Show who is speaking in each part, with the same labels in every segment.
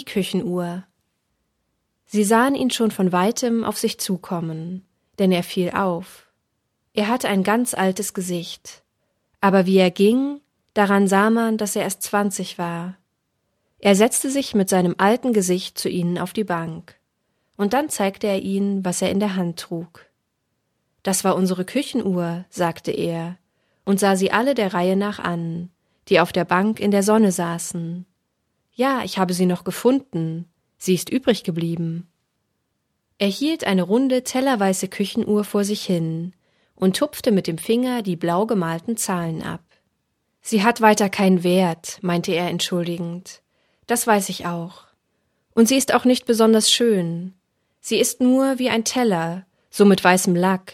Speaker 1: die Küchenuhr. Sie sahen ihn schon von weitem auf sich zukommen, denn er fiel auf. Er hatte ein ganz altes Gesicht, aber wie er ging, daran sah man, dass er erst zwanzig war. Er setzte sich mit seinem alten Gesicht zu ihnen auf die Bank, und dann zeigte er ihnen, was er in der Hand trug. Das war unsere Küchenuhr, sagte er, und sah sie alle der Reihe nach an, die auf der Bank in der Sonne saßen. Ja, ich habe sie noch gefunden, sie ist übrig geblieben. Er hielt eine runde, tellerweiße Küchenuhr vor sich hin und tupfte mit dem Finger die blau gemalten Zahlen ab. Sie hat weiter keinen Wert, meinte er entschuldigend. Das weiß ich auch. Und sie ist auch nicht besonders schön. Sie ist nur wie ein Teller, so mit weißem Lack.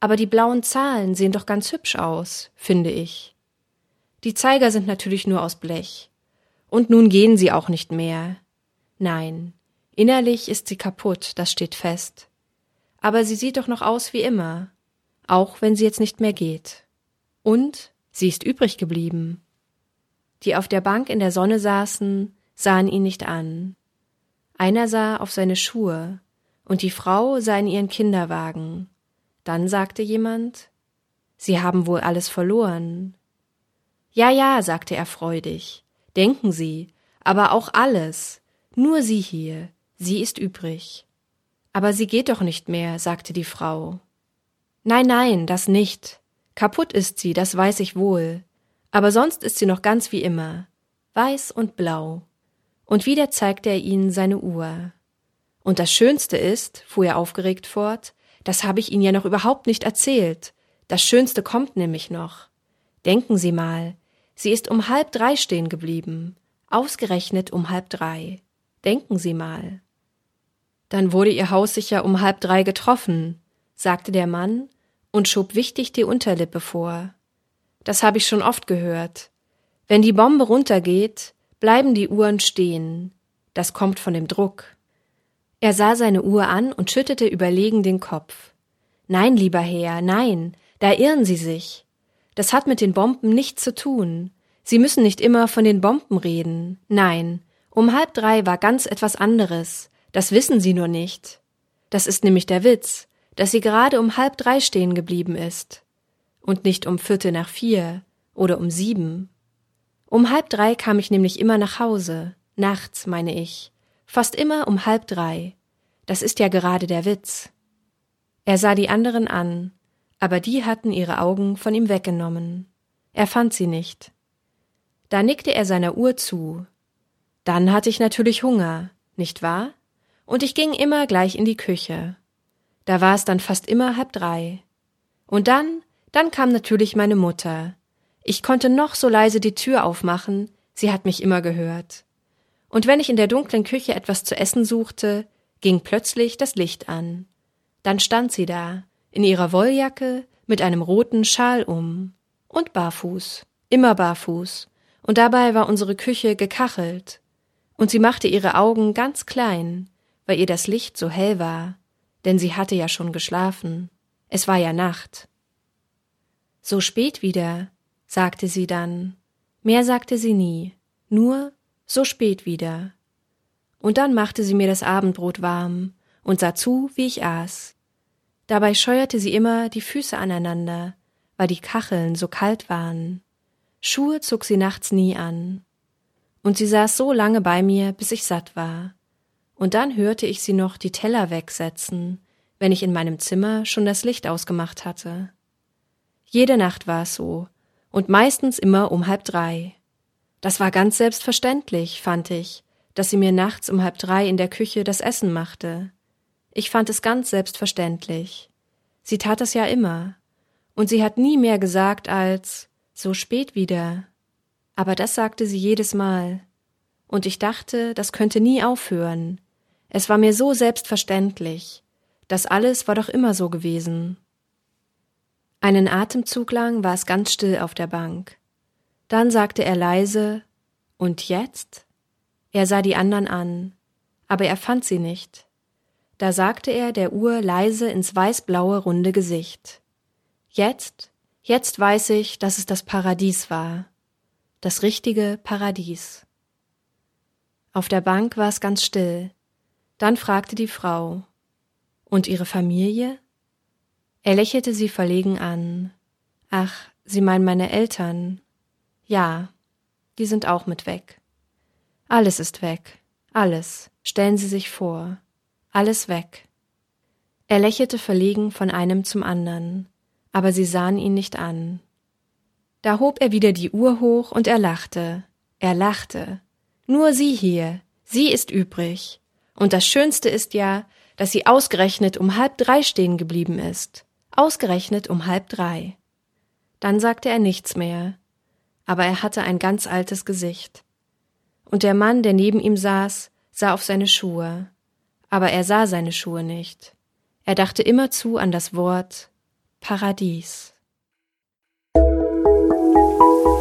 Speaker 1: Aber die blauen Zahlen sehen doch ganz hübsch aus, finde ich. Die Zeiger sind natürlich nur aus Blech. Und nun gehen sie auch nicht mehr. Nein, Innerlich ist sie kaputt, das steht fest. Aber sie sieht doch noch aus wie immer, auch wenn sie jetzt nicht mehr geht. Und sie ist übrig geblieben. Die auf der Bank in der Sonne saßen, sahen ihn nicht an. Einer sah auf seine Schuhe, und die Frau sah in ihren Kinderwagen. Dann sagte jemand Sie haben wohl alles verloren. Ja, ja, sagte er freudig. Denken Sie, aber auch alles. Nur Sie hier, Sie ist übrig. Aber sie geht doch nicht mehr, sagte die Frau. Nein, nein, das nicht. Kaputt ist sie, das weiß ich wohl. Aber sonst ist sie noch ganz wie immer. Weiß und blau. Und wieder zeigte er ihnen seine Uhr. Und das Schönste ist, fuhr er aufgeregt fort, das habe ich Ihnen ja noch überhaupt nicht erzählt. Das Schönste kommt nämlich noch. Denken Sie mal, sie ist um halb drei stehen geblieben. Ausgerechnet um halb drei. Denken Sie mal. Dann wurde ihr Haus sicher um halb drei getroffen, sagte der Mann und schob wichtig die Unterlippe vor. Das habe ich schon oft gehört. Wenn die Bombe runtergeht, bleiben die Uhren stehen. Das kommt von dem Druck. Er sah seine Uhr an und schüttete überlegen den Kopf. Nein, lieber Herr, nein, da irren Sie sich. Das hat mit den Bomben nichts zu tun. Sie müssen nicht immer von den Bomben reden. Nein, um halb drei war ganz etwas anderes, das wissen Sie nur nicht. Das ist nämlich der Witz, dass sie gerade um halb drei stehen geblieben ist. Und nicht um Viertel nach vier oder um sieben. Um halb drei kam ich nämlich immer nach Hause, nachts, meine ich. Fast immer um halb drei. Das ist ja gerade der Witz. Er sah die anderen an, aber die hatten ihre Augen von ihm weggenommen. Er fand sie nicht. Da nickte er seiner Uhr zu. Dann hatte ich natürlich Hunger, nicht wahr? und ich ging immer gleich in die Küche. Da war es dann fast immer halb drei. Und dann, dann kam natürlich meine Mutter. Ich konnte noch so leise die Tür aufmachen, sie hat mich immer gehört. Und wenn ich in der dunklen Küche etwas zu essen suchte, ging plötzlich das Licht an. Dann stand sie da, in ihrer Wolljacke, mit einem roten Schal um. Und barfuß, immer barfuß. Und dabei war unsere Küche gekachelt. Und sie machte ihre Augen ganz klein, weil ihr das Licht so hell war, denn sie hatte ja schon geschlafen. Es war ja Nacht. So spät wieder, sagte sie dann. Mehr sagte sie nie, nur so spät wieder. Und dann machte sie mir das Abendbrot warm und sah zu, wie ich aß. Dabei scheuerte sie immer die Füße aneinander, weil die Kacheln so kalt waren. Schuhe zog sie nachts nie an. Und sie saß so lange bei mir, bis ich satt war und dann hörte ich sie noch die Teller wegsetzen, wenn ich in meinem Zimmer schon das Licht ausgemacht hatte. Jede Nacht war es so, und meistens immer um halb drei. Das war ganz selbstverständlich, fand ich, dass sie mir nachts um halb drei in der Küche das Essen machte. Ich fand es ganz selbstverständlich. Sie tat es ja immer, und sie hat nie mehr gesagt als so spät wieder. Aber das sagte sie jedes Mal. Und ich dachte, das könnte nie aufhören, es war mir so selbstverständlich. Das alles war doch immer so gewesen. Einen Atemzug lang war es ganz still auf der Bank. Dann sagte er leise Und jetzt? Er sah die anderen an, aber er fand sie nicht. Da sagte er der Uhr leise ins weißblaue runde Gesicht. Jetzt, jetzt weiß ich, dass es das Paradies war. Das richtige Paradies. Auf der Bank war es ganz still. Dann fragte die Frau Und Ihre Familie? Er lächelte sie verlegen an. Ach, Sie meinen meine Eltern? Ja, die sind auch mit weg. Alles ist weg. Alles. Stellen Sie sich vor. Alles weg. Er lächelte verlegen von einem zum anderen, aber sie sahen ihn nicht an. Da hob er wieder die Uhr hoch und er lachte. Er lachte. Nur sie hier. Sie ist übrig. Und das Schönste ist ja, dass sie ausgerechnet um halb drei stehen geblieben ist. Ausgerechnet um halb drei. Dann sagte er nichts mehr. Aber er hatte ein ganz altes Gesicht. Und der Mann, der neben ihm saß, sah auf seine Schuhe aber er sah seine Schuhe nicht. Er dachte immerzu an das Wort Paradies. Musik